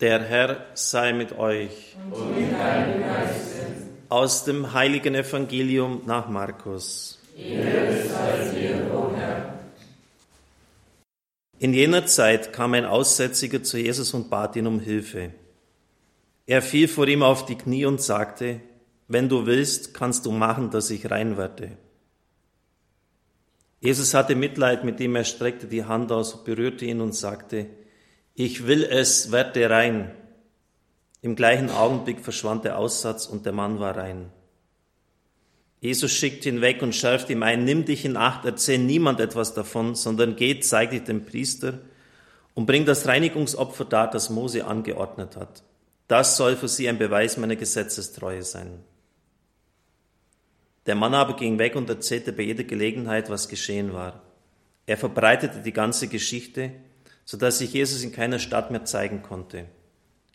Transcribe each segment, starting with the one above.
Der Herr sei mit euch. Und mit deinem Geiste. Aus dem heiligen Evangelium nach Markus. In jener Zeit kam ein Aussätziger zu Jesus und bat ihn um Hilfe. Er fiel vor ihm auf die Knie und sagte, wenn du willst, kannst du machen, dass ich rein werde. Jesus hatte Mitleid mit ihm, er streckte die Hand aus, berührte ihn und sagte, ich will es, werde rein. Im gleichen Augenblick verschwand der Aussatz und der Mann war rein. Jesus schickt ihn weg und schärft ihm ein, nimm dich in Acht, erzähl niemand etwas davon, sondern geht, zeig dich dem Priester und bring das Reinigungsopfer dar, das Mose angeordnet hat. Das soll für sie ein Beweis meiner Gesetzestreue sein. Der Mann aber ging weg und erzählte bei jeder Gelegenheit, was geschehen war. Er verbreitete die ganze Geschichte sodass sich Jesus in keiner Stadt mehr zeigen konnte.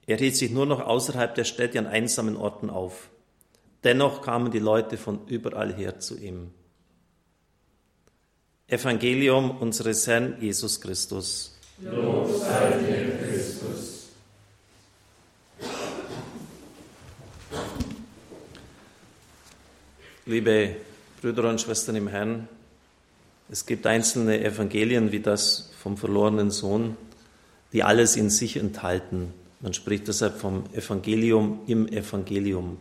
Er hielt sich nur noch außerhalb der Städte an einsamen Orten auf. Dennoch kamen die Leute von überall her zu ihm. Evangelium unseres Herrn Jesus Christus. Lob sei dir, Christus. Liebe Brüder und Schwestern im Herrn, es gibt einzelne Evangelien wie das vom verlorenen Sohn, die alles in sich enthalten. Man spricht deshalb vom Evangelium im Evangelium.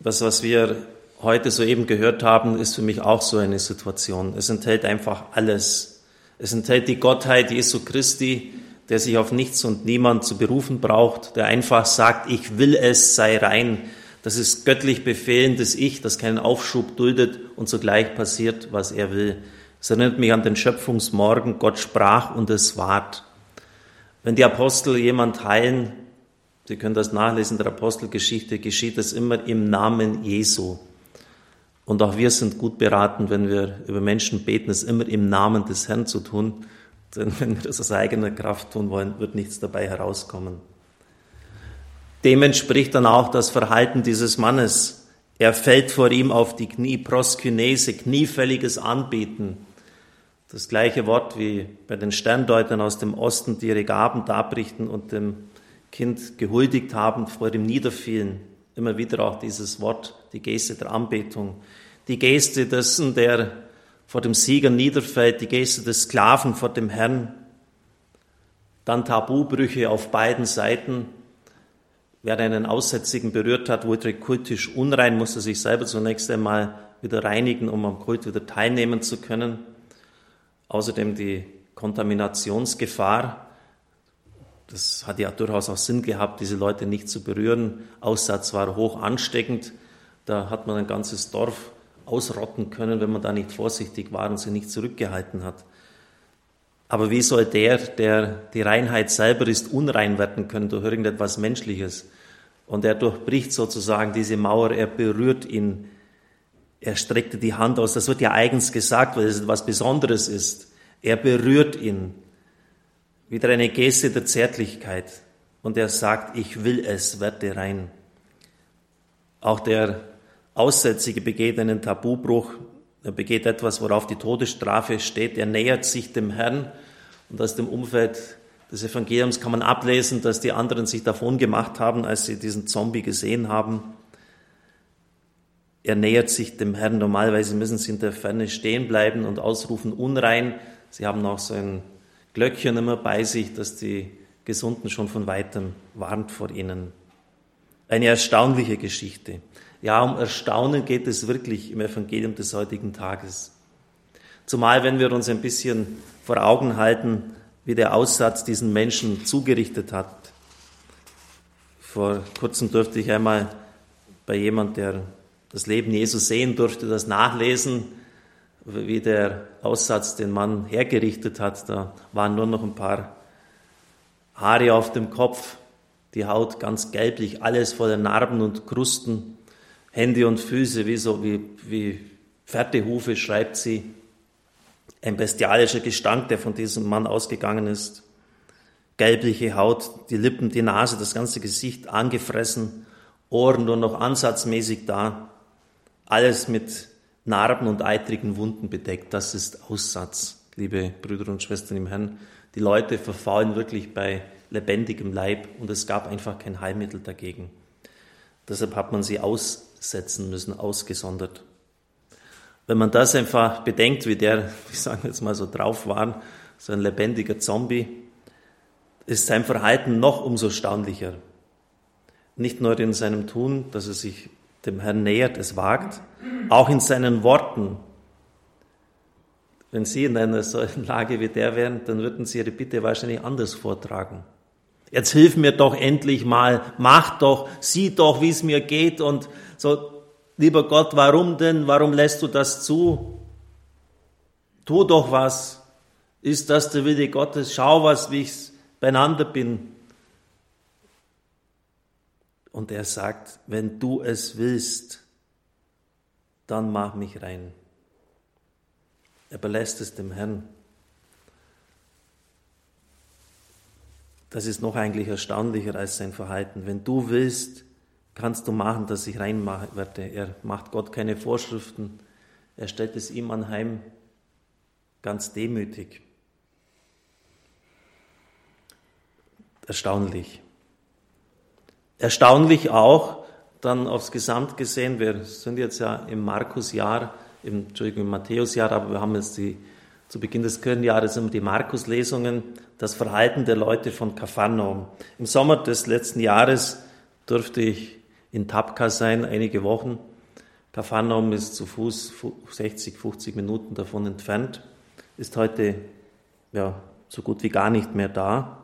Das, was wir heute soeben gehört haben, ist für mich auch so eine Situation. Es enthält einfach alles. Es enthält die Gottheit Jesu Christi, der sich auf nichts und niemand zu berufen braucht, der einfach sagt, ich will es, sei rein, das ist göttlich befehlendes Ich, das keinen Aufschub duldet und sogleich passiert, was er will. Es erinnert mich an den Schöpfungsmorgen, Gott sprach und es ward. Wenn die Apostel jemand heilen, Sie können das nachlesen der Apostelgeschichte, geschieht es immer im Namen Jesu. Und auch wir sind gut beraten, wenn wir über Menschen beten, es immer im Namen des Herrn zu tun. Denn wenn wir das aus eigener Kraft tun wollen, wird nichts dabei herauskommen. Dem entspricht dann auch das Verhalten dieses Mannes. Er fällt vor ihm auf die Knie, proskynese, kniefälliges Anbeten. Das gleiche Wort wie bei den Sterndeutern aus dem Osten, die ihre Gaben darbrichten und dem Kind gehuldigt haben, vor dem niederfielen. Immer wieder auch dieses Wort, die Geste der Anbetung. Die Geste dessen, der vor dem Sieger niederfällt, die Geste des Sklaven vor dem Herrn. Dann Tabubrüche auf beiden Seiten. Wer einen Aussätzigen berührt hat, wurde kultisch unrein, musste sich selber zunächst einmal wieder reinigen, um am Kult wieder teilnehmen zu können. Außerdem die Kontaminationsgefahr. Das hat ja durchaus auch Sinn gehabt, diese Leute nicht zu berühren. Aussatz war hoch ansteckend. Da hat man ein ganzes Dorf ausrotten können, wenn man da nicht vorsichtig war und sie nicht zurückgehalten hat. Aber wie soll der, der die Reinheit selber ist, unrein werden können durch irgendetwas Menschliches? Und er durchbricht sozusagen diese Mauer, er berührt ihn, er streckte die Hand aus. Das wird ja eigens gesagt, weil es etwas Besonderes ist. Er berührt ihn. Wieder eine Geste der Zärtlichkeit. Und er sagt, ich will es, werde rein. Auch der Aussätzige begeht einen Tabubruch. Er begeht etwas, worauf die Todesstrafe steht. Er nähert sich dem Herrn. Und aus dem Umfeld des Evangeliums kann man ablesen, dass die anderen sich davon gemacht haben, als sie diesen Zombie gesehen haben. Er nähert sich dem Herrn. Normalerweise müssen sie in der Ferne stehen bleiben und ausrufen unrein. Sie haben auch so ein Glöckchen immer bei sich, dass die Gesunden schon von weitem warnt vor ihnen. Eine erstaunliche Geschichte. Ja, um Erstaunen geht es wirklich im Evangelium des heutigen Tages. Zumal, wenn wir uns ein bisschen vor Augen halten, wie der Aussatz diesen Menschen zugerichtet hat. Vor kurzem durfte ich einmal bei jemand, der das Leben Jesus sehen durfte, das nachlesen, wie der Aussatz den Mann hergerichtet hat. Da waren nur noch ein paar Haare auf dem Kopf, die Haut ganz gelblich, alles voller Narben und Krusten, Hände und Füße wie so wie, wie Pferdehufe, schreibt sie ein bestialischer Gestank, der von diesem Mann ausgegangen ist. Gelbliche Haut, die Lippen, die Nase, das ganze Gesicht angefressen, Ohren nur noch ansatzmäßig da. Alles mit Narben und eitrigen Wunden bedeckt. Das ist Aussatz, liebe Brüder und Schwestern im Herrn. Die Leute verfallen wirklich bei lebendigem Leib und es gab einfach kein Heilmittel dagegen. Deshalb hat man sie aussetzen müssen, ausgesondert. Wenn man das einfach bedenkt, wie der, ich sage jetzt mal so drauf war, so ein lebendiger Zombie, ist sein Verhalten noch umso staunlicher. Nicht nur in seinem Tun, dass er sich dem Herrn nähert, es wagt, auch in seinen Worten. Wenn Sie in einer solchen Lage wie der wären, dann würden Sie Ihre Bitte wahrscheinlich anders vortragen. Jetzt hilf mir doch endlich mal, mach doch, sieh doch, wie es mir geht und so, lieber Gott, warum denn, warum lässt du das zu? Tu doch was. Ist das der Wille Gottes? Schau was, wie ich beieinander bin. Und er sagt, wenn du es willst, dann mach mich rein. Er belässt es dem Herrn. Das ist noch eigentlich erstaunlicher als sein Verhalten. Wenn du willst, kannst du machen, dass ich rein werde. Er macht Gott keine Vorschriften. Er stellt es ihm anheim, ganz demütig. Erstaunlich. Erstaunlich auch, dann aufs Gesamt gesehen, wir sind jetzt ja im Markusjahr, im, Entschuldigung, im Matthäusjahr, aber wir haben jetzt die, zu Beginn des Kirchenjahres immer die Markuslesungen, das Verhalten der Leute von Kapharnaum. Im Sommer des letzten Jahres durfte ich in Tapka sein, einige Wochen. Kapharnaum ist zu Fuß 60, 50 Minuten davon entfernt, ist heute ja, so gut wie gar nicht mehr da.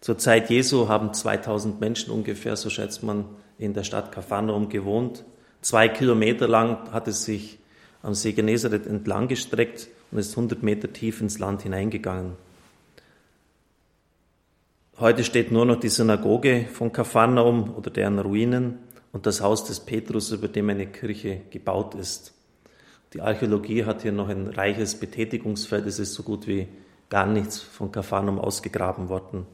Zur Zeit Jesu haben 2000 Menschen ungefähr, so schätzt man, in der Stadt Kapharnaum gewohnt. Zwei Kilometer lang hat es sich am See Genezareth entlang gestreckt und ist 100 Meter tief ins Land hineingegangen. Heute steht nur noch die Synagoge von Kapharnaum oder deren Ruinen und das Haus des Petrus, über dem eine Kirche gebaut ist. Die Archäologie hat hier noch ein reiches Betätigungsfeld. Es ist so gut wie gar nichts von Kapharnaum ausgegraben worden.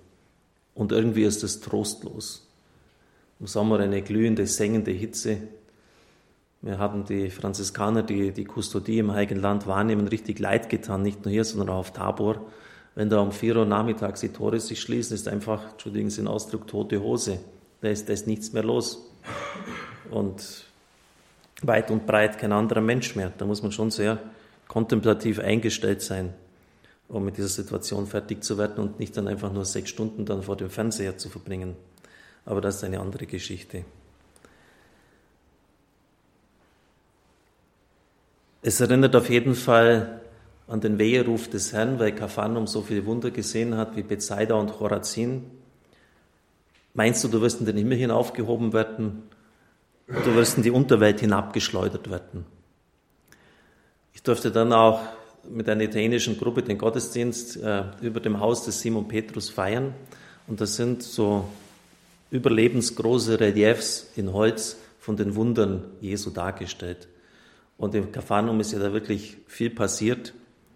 Und irgendwie ist es trostlos. Im Sommer eine glühende, sengende Hitze. Wir haben die Franziskaner, die die Kustodie im Heiligen Land wahrnehmen, richtig leid getan, nicht nur hier, sondern auch auf Tabor. Wenn da um 4 Uhr nachmittags die Tore sich schließen, ist einfach, entschuldigen Sie den Ausdruck, tote Hose. Da ist, da ist nichts mehr los. Und weit und breit kein anderer Mensch mehr. Da muss man schon sehr kontemplativ eingestellt sein um mit dieser Situation fertig zu werden und nicht dann einfach nur sechs Stunden dann vor dem Fernseher zu verbringen. Aber das ist eine andere Geschichte. Es erinnert auf jeden Fall an den Weheruf des Herrn, weil Kapharnaum so viele Wunder gesehen hat wie Bethsaida und Chorazin. Meinst du, du wirst in den Himmel hinaufgehoben werden? Du wirst in die Unterwelt hinabgeschleudert werden. Ich durfte dann auch mit einer italienischen Gruppe den Gottesdienst äh, über dem Haus des Simon Petrus feiern. Und das sind so überlebensgroße Reliefs in Holz von den Wundern Jesu dargestellt. Und im Kapharnaum ist ja da wirklich viel passiert.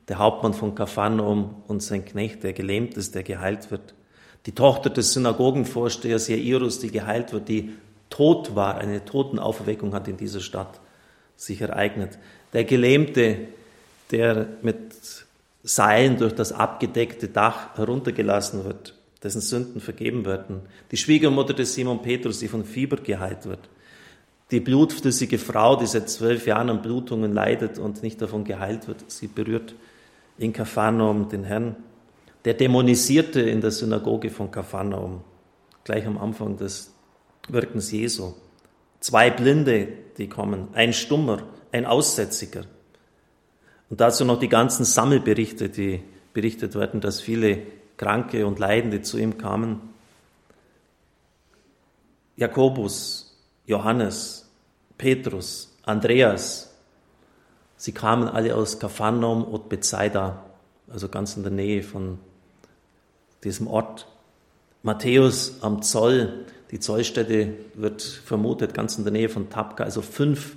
Der Hauptmann von Kapharnaum und sein Knecht, der gelähmt ist, der geheilt wird. Die Tochter des Synagogenvorstehers Jairus, die geheilt wird, die tot war, eine Totenauferweckung hat in dieser Stadt sich ereignet. Der Gelähmte, der mit Seilen durch das abgedeckte Dach heruntergelassen wird, dessen Sünden vergeben werden. Die Schwiegermutter des Simon Petrus, die von Fieber geheilt wird. Die blutflüssige Frau, die seit zwölf Jahren an Blutungen leidet und nicht davon geheilt wird, sie berührt in Kapharnaum den Herrn. Der Dämonisierte in der Synagoge von Kapharnaum, gleich am Anfang des Wirkens Jesu. Zwei Blinde, die kommen, ein Stummer, ein Aussätziger. Und dazu noch die ganzen Sammelberichte, die berichtet werden, dass viele Kranke und Leidende zu ihm kamen. Jakobus, Johannes, Petrus, Andreas, sie kamen alle aus Kapharnaum und Bethsaida, also ganz in der Nähe von diesem Ort. Matthäus am Zoll, die Zollstätte wird vermutet ganz in der Nähe von Tapka, also fünf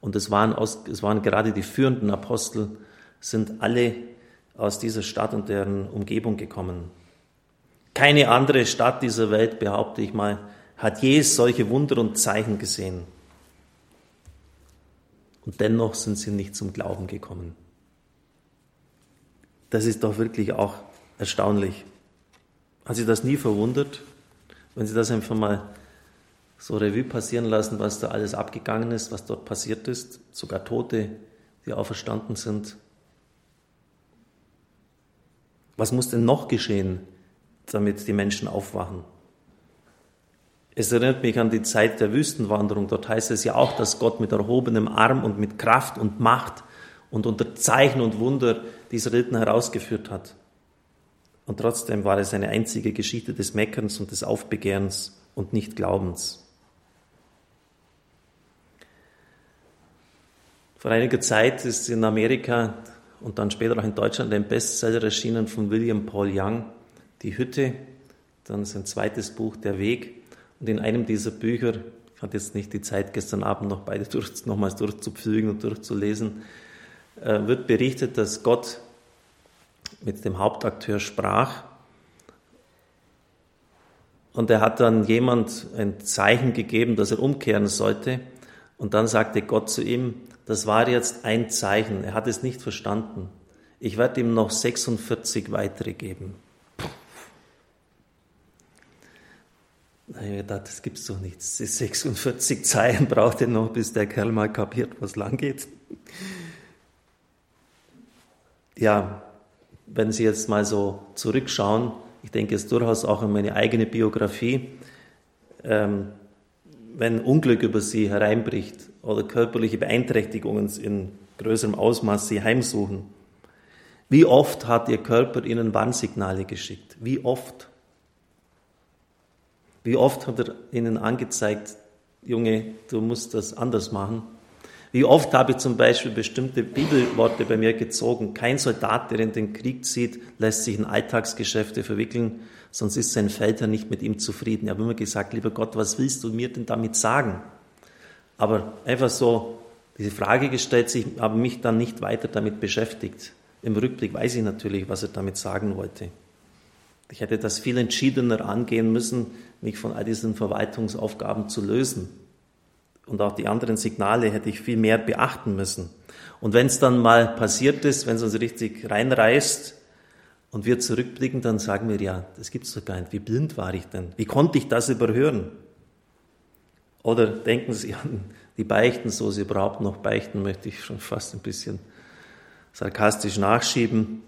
und es waren, aus, es waren gerade die führenden Apostel, sind alle aus dieser Stadt und deren Umgebung gekommen. Keine andere Stadt dieser Welt, behaupte ich mal, hat je solche Wunder und Zeichen gesehen. Und dennoch sind sie nicht zum Glauben gekommen. Das ist doch wirklich auch erstaunlich. Hat Sie das nie verwundert, wenn Sie das einfach mal so Revue passieren lassen, was da alles abgegangen ist, was dort passiert ist, sogar Tote, die auferstanden sind? Was muss denn noch geschehen, damit die Menschen aufwachen? Es erinnert mich an die Zeit der Wüstenwanderung. Dort heißt es ja auch, dass Gott mit erhobenem Arm und mit Kraft und Macht und unter Zeichen und Wunder diese Riten herausgeführt hat. Und trotzdem war es eine einzige Geschichte des Meckerns und des Aufbegehrens und nicht Glaubens. Vor einiger Zeit ist in Amerika und dann später auch in Deutschland ein Bestseller erschienen von William Paul Young, Die Hütte, dann sein zweites Buch, Der Weg. Und in einem dieser Bücher, ich hatte jetzt nicht die Zeit, gestern Abend noch beide durch, nochmals durchzupflügen und durchzulesen, äh, wird berichtet, dass Gott mit dem Hauptakteur sprach. Und er hat dann jemand ein Zeichen gegeben, dass er umkehren sollte. Und dann sagte Gott zu ihm, das war jetzt ein Zeichen. Er hat es nicht verstanden. Ich werde ihm noch 46 weitere geben. Da habe ich gedacht, das gibt's doch nicht. 46 Zeichen braucht er noch, bis der Kerl mal kapiert, was lang geht. Ja, wenn Sie jetzt mal so zurückschauen, ich denke es durchaus auch an meine eigene Biografie, ähm, wenn Unglück über Sie hereinbricht oder körperliche Beeinträchtigungen in größerem Ausmaß Sie heimsuchen, wie oft hat Ihr Körper Ihnen Warnsignale geschickt? Wie oft? Wie oft hat er Ihnen angezeigt, Junge, du musst das anders machen? Wie oft habe ich zum Beispiel bestimmte Bibelworte bei mir gezogen. Kein Soldat, der in den Krieg zieht, lässt sich in Alltagsgeschäfte verwickeln, sonst ist sein Feldherr nicht mit ihm zufrieden. Ich habe immer gesagt, lieber Gott, was willst du mir denn damit sagen? Aber einfach so diese Frage gestellt, sich aber mich dann nicht weiter damit beschäftigt. Im Rückblick weiß ich natürlich, was er damit sagen wollte. Ich hätte das viel entschiedener angehen müssen, mich von all diesen Verwaltungsaufgaben zu lösen und auch die anderen Signale hätte ich viel mehr beachten müssen. Und wenn es dann mal passiert ist, wenn es uns richtig reinreißt und wir zurückblicken, dann sagen wir, ja, das gibt's doch gar nicht. Wie blind war ich denn? Wie konnte ich das überhören? Oder denken Sie an die Beichten, so Sie überhaupt noch beichten, möchte ich schon fast ein bisschen sarkastisch nachschieben.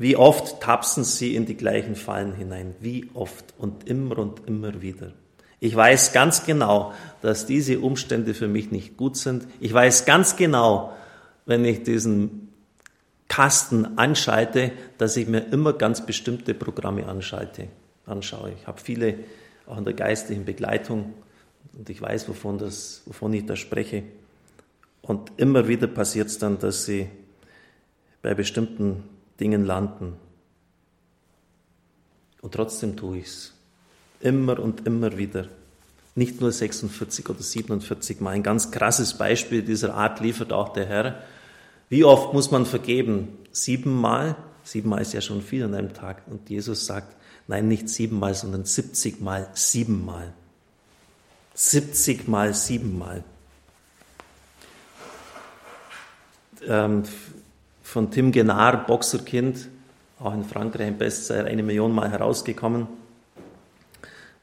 Wie oft tapsen Sie in die gleichen Fallen hinein? Wie oft und immer und immer wieder? Ich weiß ganz genau, dass diese Umstände für mich nicht gut sind. Ich weiß ganz genau, wenn ich diesen Kasten anschalte, dass ich mir immer ganz bestimmte Programme anschalte, anschaue. Ich habe viele auch in der geistlichen Begleitung und ich weiß, wovon, das, wovon ich da spreche. Und immer wieder passiert es dann, dass sie bei bestimmten Dingen landen. Und trotzdem tue ich es. Immer und immer wieder. Nicht nur 46 oder 47 Mal. Ein ganz krasses Beispiel dieser Art liefert auch der Herr. Wie oft muss man vergeben? Siebenmal? Siebenmal ist ja schon viel an einem Tag. Und Jesus sagt, nein, nicht siebenmal, sondern 70 Mal siebenmal. 70 Mal siebenmal. Ähm, von Tim Genard, Boxerkind, auch in Frankreich ein Bestseller, eine Million Mal herausgekommen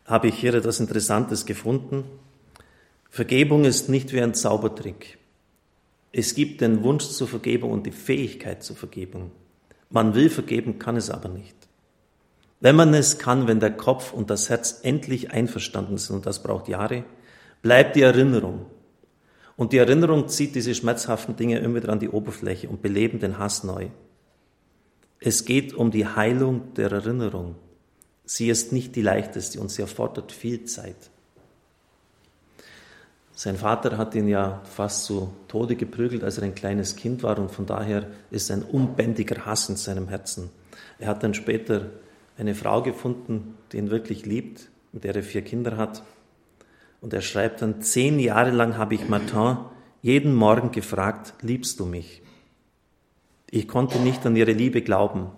habe ich hier etwas Interessantes gefunden. Vergebung ist nicht wie ein Zaubertrick. Es gibt den Wunsch zur Vergebung und die Fähigkeit zur Vergebung. Man will vergeben, kann es aber nicht. Wenn man es kann, wenn der Kopf und das Herz endlich einverstanden sind, und das braucht Jahre, bleibt die Erinnerung. Und die Erinnerung zieht diese schmerzhaften Dinge immer wieder an die Oberfläche und beleben den Hass neu. Es geht um die Heilung der Erinnerung. Sie ist nicht die leichteste und sie erfordert viel Zeit. Sein Vater hat ihn ja fast zu Tode geprügelt, als er ein kleines Kind war und von daher ist ein unbändiger Hass in seinem Herzen. Er hat dann später eine Frau gefunden, die ihn wirklich liebt, mit der er vier Kinder hat. Und er schreibt dann, zehn Jahre lang habe ich Martin jeden Morgen gefragt, liebst du mich? Ich konnte nicht an ihre Liebe glauben.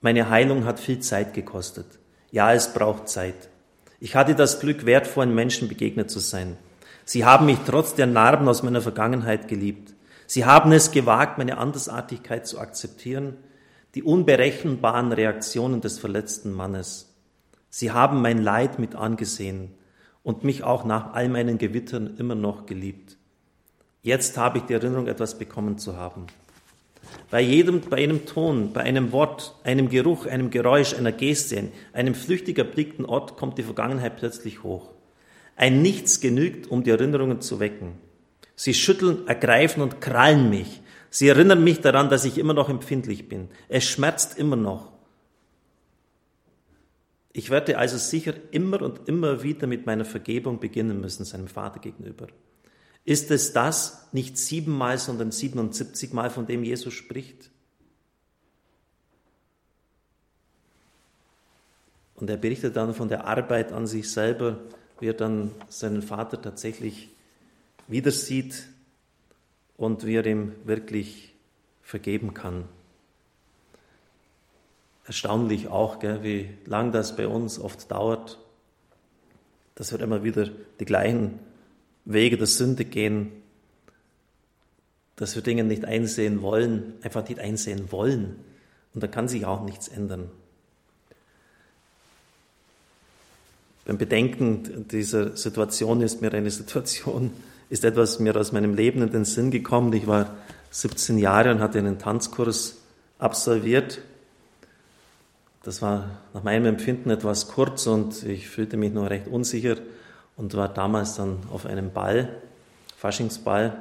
Meine Heilung hat viel Zeit gekostet. Ja, es braucht Zeit. Ich hatte das Glück, wertvollen Menschen begegnet zu sein. Sie haben mich trotz der Narben aus meiner Vergangenheit geliebt. Sie haben es gewagt, meine Andersartigkeit zu akzeptieren, die unberechenbaren Reaktionen des verletzten Mannes. Sie haben mein Leid mit angesehen und mich auch nach all meinen Gewittern immer noch geliebt. Jetzt habe ich die Erinnerung, etwas bekommen zu haben. Bei jedem, bei einem Ton, bei einem Wort, einem Geruch, einem Geräusch, einer Geste, einem flüchtig erblickten Ort kommt die Vergangenheit plötzlich hoch. Ein Nichts genügt, um die Erinnerungen zu wecken. Sie schütteln, ergreifen und krallen mich. Sie erinnern mich daran, dass ich immer noch empfindlich bin. Es schmerzt immer noch. Ich werde also sicher immer und immer wieder mit meiner Vergebung beginnen müssen, seinem Vater gegenüber. Ist es das nicht siebenmal, sondern 77 Mal, von dem Jesus spricht? Und er berichtet dann von der Arbeit an sich selber, wie er dann seinen Vater tatsächlich wieder sieht und wie er ihm wirklich vergeben kann. Erstaunlich auch, gell, wie lang das bei uns oft dauert, dass wir immer wieder die gleichen Wege der Sünde gehen, dass wir Dinge nicht einsehen wollen, einfach nicht einsehen wollen. Und da kann sich auch nichts ändern. Beim Bedenken dieser Situation ist mir eine Situation, ist etwas mir aus meinem Leben in den Sinn gekommen. Ich war 17 Jahre und hatte einen Tanzkurs absolviert. Das war nach meinem Empfinden etwas kurz und ich fühlte mich noch recht unsicher und war damals dann auf einem Ball, Faschingsball.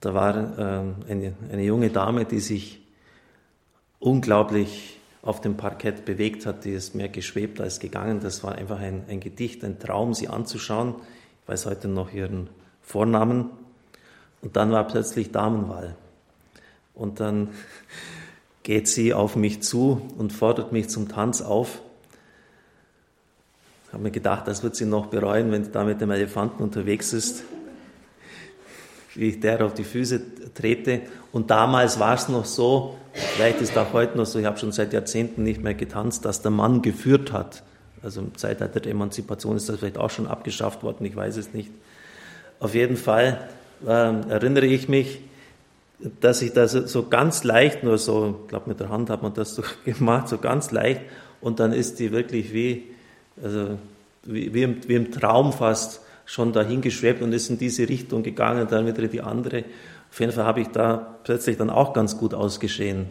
Da war äh, eine, eine junge Dame, die sich unglaublich auf dem Parkett bewegt hat, die ist mehr geschwebt als gegangen. Das war einfach ein, ein Gedicht, ein Traum, sie anzuschauen. Ich weiß heute noch ihren Vornamen. Und dann war plötzlich Damenwahl. Und dann geht sie auf mich zu und fordert mich zum Tanz auf. Ich habe mir gedacht, das wird sie noch bereuen, wenn sie da mit dem Elefanten unterwegs ist, wie ich der auf die Füße trete. Und damals war es noch so, vielleicht ist es auch heute noch so, ich habe schon seit Jahrzehnten nicht mehr getanzt, dass der Mann geführt hat. Also im Zeitalter der Emanzipation ist das vielleicht auch schon abgeschafft worden, ich weiß es nicht. Auf jeden Fall äh, erinnere ich mich, dass ich das so ganz leicht, nur so, ich glaube mit der Hand hat man das so gemacht, so ganz leicht, und dann ist die wirklich wie, also wie, wie, im, wie im Traum fast schon dahin geschwebt und ist in diese Richtung gegangen, dann wieder die andere. Auf jeden Fall habe ich da plötzlich dann auch ganz gut ausgeschehen,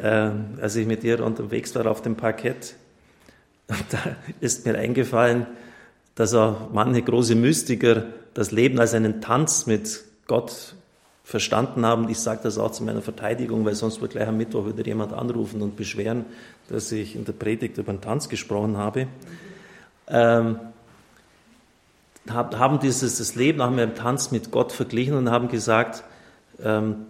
äh, als ich mit ihr unterwegs war auf dem Parkett. Und da ist mir eingefallen, dass auch manche große Mystiker das Leben als einen Tanz mit Gott verstanden haben. Ich sage das auch zu meiner Verteidigung, weil sonst wird gleich am Mittwoch wieder jemand anrufen und beschweren, dass ich in der Predigt über den Tanz gesprochen habe ähm, haben dieses das Leben nach dem Tanz mit Gott verglichen und haben gesagt, ähm,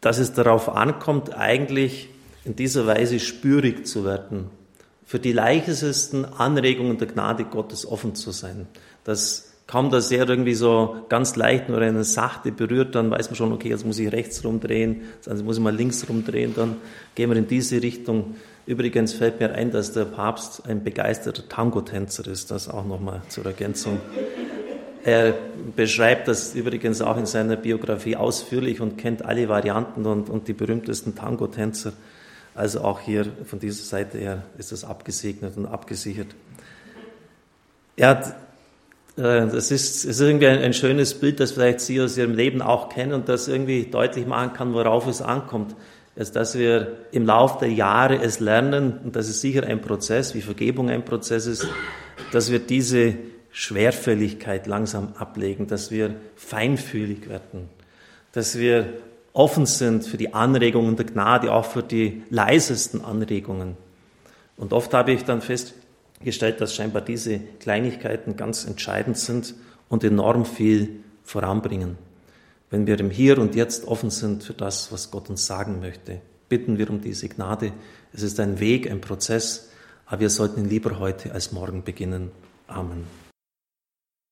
dass es darauf ankommt, eigentlich in dieser Weise spürig zu werden, für die leichtesten Anregungen der Gnade Gottes offen zu sein. Dass kaum, dass er irgendwie so ganz leicht nur eine sachte berührt, dann weiß man schon, okay, jetzt muss ich rechts rumdrehen, jetzt muss ich mal links rumdrehen, dann gehen wir in diese Richtung. Übrigens fällt mir ein, dass der Papst ein begeisterter Tango-Tänzer ist, das auch nochmal zur Ergänzung. Er beschreibt das übrigens auch in seiner Biografie ausführlich und kennt alle Varianten und, und die berühmtesten Tango-Tänzer. Also auch hier von dieser Seite her ist das abgesegnet und abgesichert. Er hat, das ist, ist irgendwie ein, ein, schönes Bild, das vielleicht Sie aus Ihrem Leben auch kennen und das irgendwie deutlich machen kann, worauf es ankommt ist, dass wir im Laufe der Jahre es lernen, und das ist sicher ein Prozess, wie Vergebung ein Prozess ist, dass wir diese Schwerfälligkeit langsam ablegen, dass wir feinfühlig werden, dass wir offen sind für die Anregungen der Gnade, auch für die leisesten Anregungen. Und oft habe ich dann festgestellt, dass scheinbar diese Kleinigkeiten ganz entscheidend sind und enorm viel voranbringen. Wenn wir im Hier und Jetzt offen sind für das, was Gott uns sagen möchte, bitten wir um diese Gnade. Es ist ein Weg, ein Prozess, aber wir sollten ihn lieber heute als morgen beginnen. Amen.